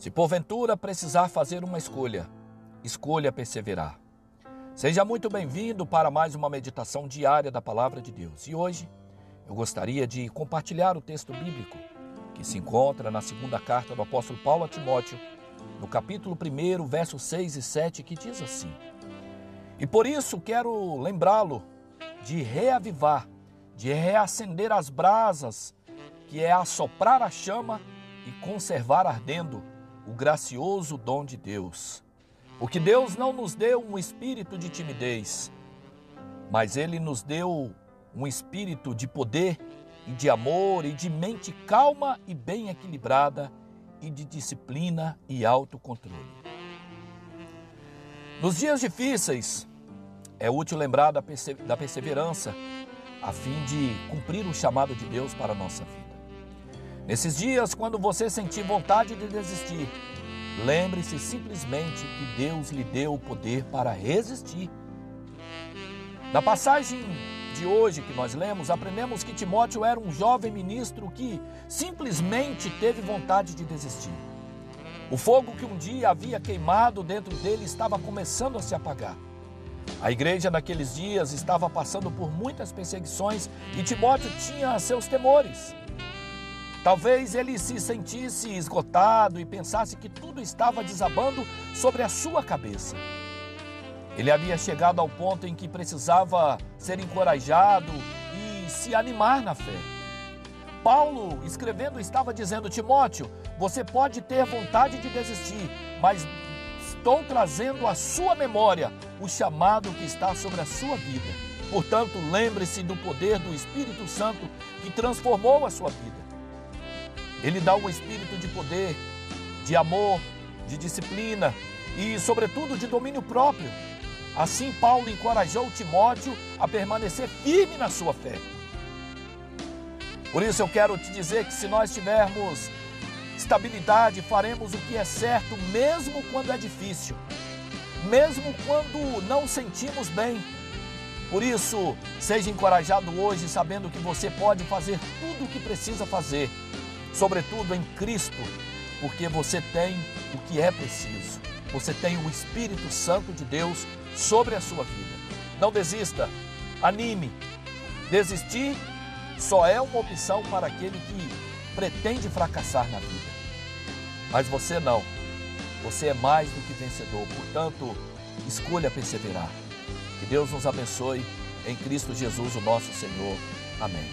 Se porventura precisar fazer uma escolha, escolha perseverar. Seja muito bem-vindo para mais uma meditação diária da Palavra de Deus. E hoje eu gostaria de compartilhar o texto bíblico que se encontra na segunda carta do apóstolo Paulo a Timóteo, no capítulo 1, versos 6 e 7, que diz assim: E por isso quero lembrá-lo de reavivar, de reacender as brasas, que é assoprar a chama e conservar ardendo o gracioso dom de Deus. Porque Deus não nos deu um espírito de timidez, mas Ele nos deu um espírito de poder e de amor e de mente calma e bem equilibrada e de disciplina e autocontrole. Nos dias difíceis, é útil lembrar da, perseverança a fim de cumprir o chamado de Deus para a nossa vida. Nesses dias, quando você sentir vontade de desistir, lembre-se simplesmente que Deus lhe deu o poder para resistir. Na passagem de hoje que nós lemos, aprendemos que Timóteo era um jovem ministro que simplesmente teve vontade de desistir. O fogo que um dia havia queimado dentro dele estava começando a se apagar. A igreja naqueles dias estava passando por muitas perseguições e Timóteo tinha seus temores. Talvez ele se sentisse esgotado e pensasse que tudo estava desabando sobre a sua cabeça. Ele havia chegado ao ponto em que precisava ser encorajado e se animar na fé. Paulo, escrevendo, estava dizendo: Timóteo, você pode ter vontade de desistir, mas estou trazendo à sua memória o chamado que está sobre a sua vida. Portanto, lembre-se do poder do Espírito Santo que transformou a sua vida. Ele dá um espírito de poder, de amor, de disciplina e, sobretudo, de domínio próprio. Assim, Paulo encorajou Timóteo a permanecer firme na sua fé. Por isso, eu quero te dizer que se nós tivermos estabilidade, faremos o que é certo, mesmo quando é difícil, mesmo quando não sentimos bem. Por isso, seja encorajado hoje, sabendo que você pode fazer tudo o que precisa fazer sobretudo em Cristo, porque você tem o que é preciso. Você tem o Espírito Santo de Deus sobre a sua vida. Não desista, anime. Desistir só é uma opção para aquele que pretende fracassar na vida. Mas você não. Você é mais do que vencedor. Portanto, escolha perseverar. Que Deus nos abençoe em Cristo Jesus, o nosso Senhor. Amém.